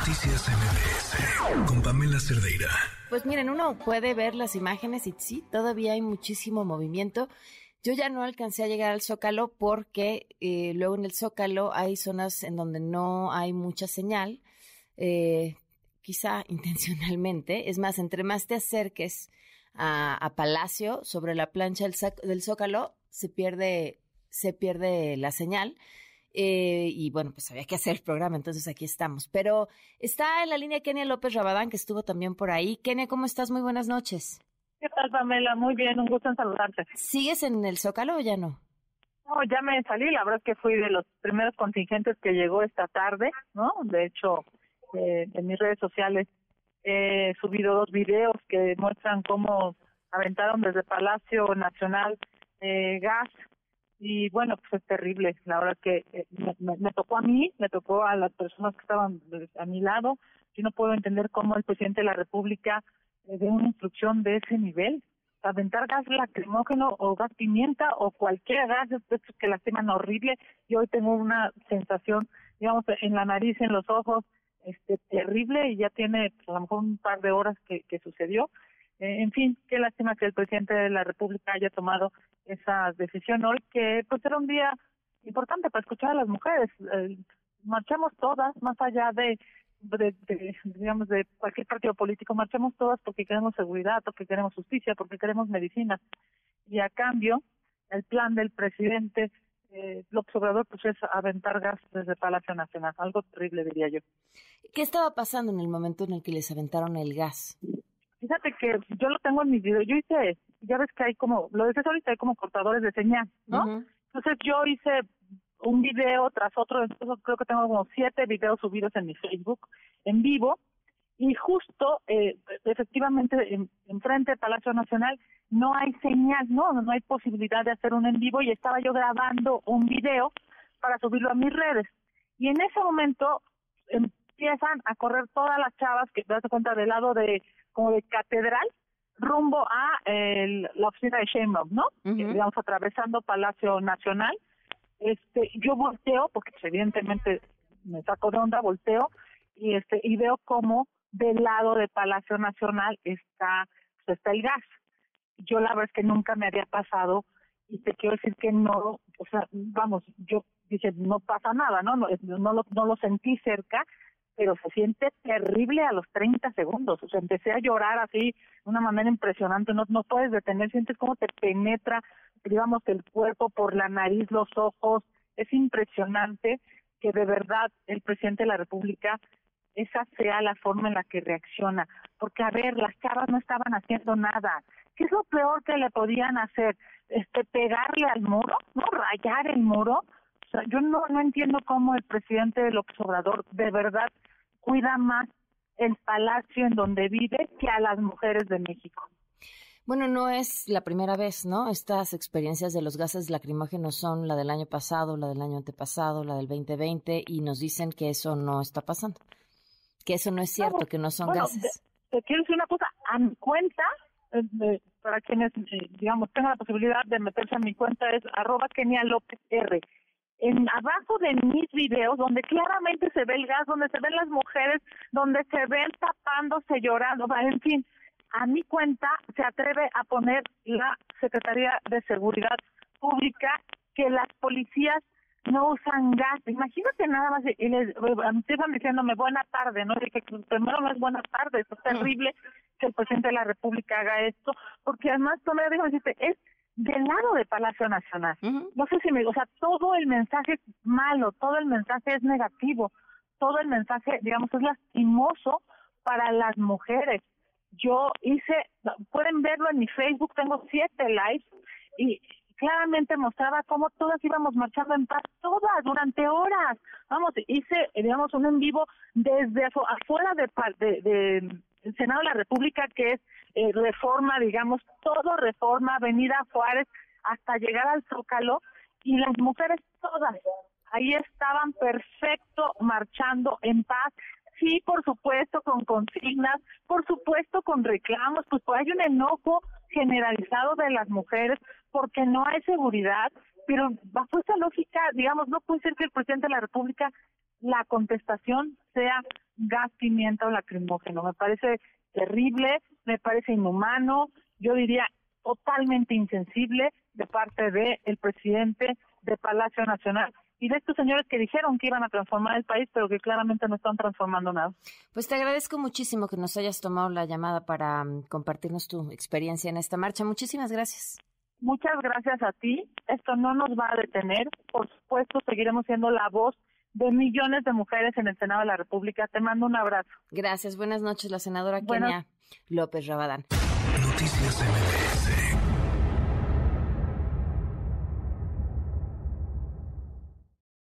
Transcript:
Noticias MBS con Pamela Cerdeira. Pues miren, uno puede ver las imágenes y sí, todavía hay muchísimo movimiento. Yo ya no alcancé a llegar al Zócalo porque eh, luego en el Zócalo hay zonas en donde no hay mucha señal, eh, quizá intencionalmente. Es más, entre más te acerques a, Palacio sobre la plancha del, del Zócalo, se pierde, se pierde la señal. Eh, y bueno, pues había que hacer el programa, entonces aquí estamos. Pero está en la línea Kenia López Rabadán, que estuvo también por ahí. Kenia, ¿cómo estás? Muy buenas noches. ¿Qué tal, Pamela? Muy bien, un gusto en saludarte. ¿Sigues en el Zócalo o ya no? No, ya me salí, la verdad es que fui de los primeros contingentes que llegó esta tarde, ¿no? De hecho, eh, en mis redes sociales he subido dos videos que muestran cómo aventaron desde Palacio Nacional eh, gas y bueno, pues es terrible. La verdad que eh, me, tocó a mí, me tocó a las personas que estaban a mi lado. Yo no puedo entender cómo el presidente de la República eh, una instrucción de ese nivel. Aventar gas lacrimógeno o gas pimienta o cualquier gas de estos que lastiman horrible. Yo hoy tengo una sensación, digamos, en la nariz, en los ojos, este terrible y ya tiene pues, a lo mejor un par de horas que, que sucedió. Eh, en fin, qué lástima que el presidente de la República haya tomado esa decisión hoy, que pues era un día importante para escuchar a las mujeres. Eh, marchamos todas, más allá de, digamos, de cualquier partido político, marchamos todas porque queremos seguridad, porque queremos justicia, porque queremos medicina. Y a cambio, el plan del presidente eh, López pues es aventar gas desde Palacio Nacional, algo terrible diría yo. ¿Qué estaba pasando en el momento en el que les aventaron el gas? Fíjate que yo lo tengo en mi video. Yo hice, ya ves que hay como, lo dices ahorita, hay como cortadores de señal, ¿no? Entonces yo hice un video tras otro, entonces creo que tengo como siete videos subidos en mi Facebook en vivo y justo eh, efectivamente en, frente del Palacio Nacional no hay señal, no, no hay posibilidad de hacer un en vivo y estaba yo grabando un video para subirlo a mis redes. Y en ese momento empiezan a correr todas las chavas que te das cuenta del lado de como de catedral rumbo a la oficina de Sheinbaum, ¿no? Digamos, atravesando Palacio Nacional. Este, yo volteo, porque pues, evidentemente me saco de onda, volteo, y este y veo como del lado de Palacio Nacional está, pues, está el gas. Yo la verdad es que nunca me había pasado, y te quiero decir que no, o sea, vamos, yo dije, no pasa nada, ¿no? No, no, lo, no lo sentí cerca, pero se siente terrible a los 30 segundos. O sea, empecé a llorar así de una manera impresionante. No, no puedes detener, sientes cómo te penetra, digamos, el cuerpo por la nariz, los ojos. Es impresionante que de verdad el presidente de la República esa sea la forma en la que reacciona. Porque, a ver, las chavas no estaban haciendo nada. ¿Qué es lo peor que le podían hacer? Este, pegarle al muro, ¿no? Rayar el muro. Sea, yo no, no entiendo cómo el presidente López Obrador de verdad cuida más el palacio en donde vive que a las mujeres de México. Bueno, no es la primera vez, ¿no? Estas experiencias de los gases lacrimógenos son la del año pasado, la del año antepasado, la del 2020 y nos dicen que eso no está pasando, que eso no es cierto, que no son gases. Te, quiero decir una cosa, a mi cuenta, eh, para quienes, eh, digamos, tengan la posibilidad de meterse a mi cuenta, es arroba Kenia López R en abajo de mis videos donde claramente se ve el gas, donde se ven las mujeres, donde se ven tapándose, llorando, en fin, a mi cuenta se atreve a poner la Secretaría de Seguridad Pública que las policías no usan gas. Imagínate nada más, y les empiezan diciéndome buena tarde, ¿no? Dije, primero no es buena tarde, es terrible que el presidente de la República haga esto, porque además, tú me dijo, es del lado de Palacio Nacional. No sé si me, o sea, todo el mensaje es malo, todo el mensaje es negativo, todo el mensaje, digamos, es lastimoso para las mujeres. Yo hice, pueden verlo en mi Facebook, tengo siete likes y claramente mostraba cómo todas íbamos marchando en paz, todas, durante horas. Vamos, hice, digamos, un en vivo desde afuera de, de, de el Senado de la República, que es eh, reforma, digamos, todo reforma, Avenida Juárez, hasta llegar al Zócalo, y las mujeres todas ahí estaban perfecto, marchando en paz. Sí, por supuesto, con consignas, por supuesto, con reclamos, pues, pues hay un enojo generalizado de las mujeres porque no hay seguridad, pero bajo esa lógica, digamos, no puede ser que el presidente de la República la contestación sea gas pimienta o lacrimógeno. Me parece terrible, me parece inhumano, yo diría totalmente insensible de parte del el presidente de Palacio Nacional y de estos señores que dijeron que iban a transformar el país, pero que claramente no están transformando nada. Pues te agradezco muchísimo que nos hayas tomado la llamada para mm, compartirnos tu experiencia en esta marcha. Muchísimas gracias. Muchas gracias a ti. Esto no nos va a detener. Por supuesto, seguiremos siendo la voz de millones de mujeres en el Senado de la República. Te mando un abrazo. Gracias. Buenas noches, la senadora Kenia López Rabadán. Noticias MBS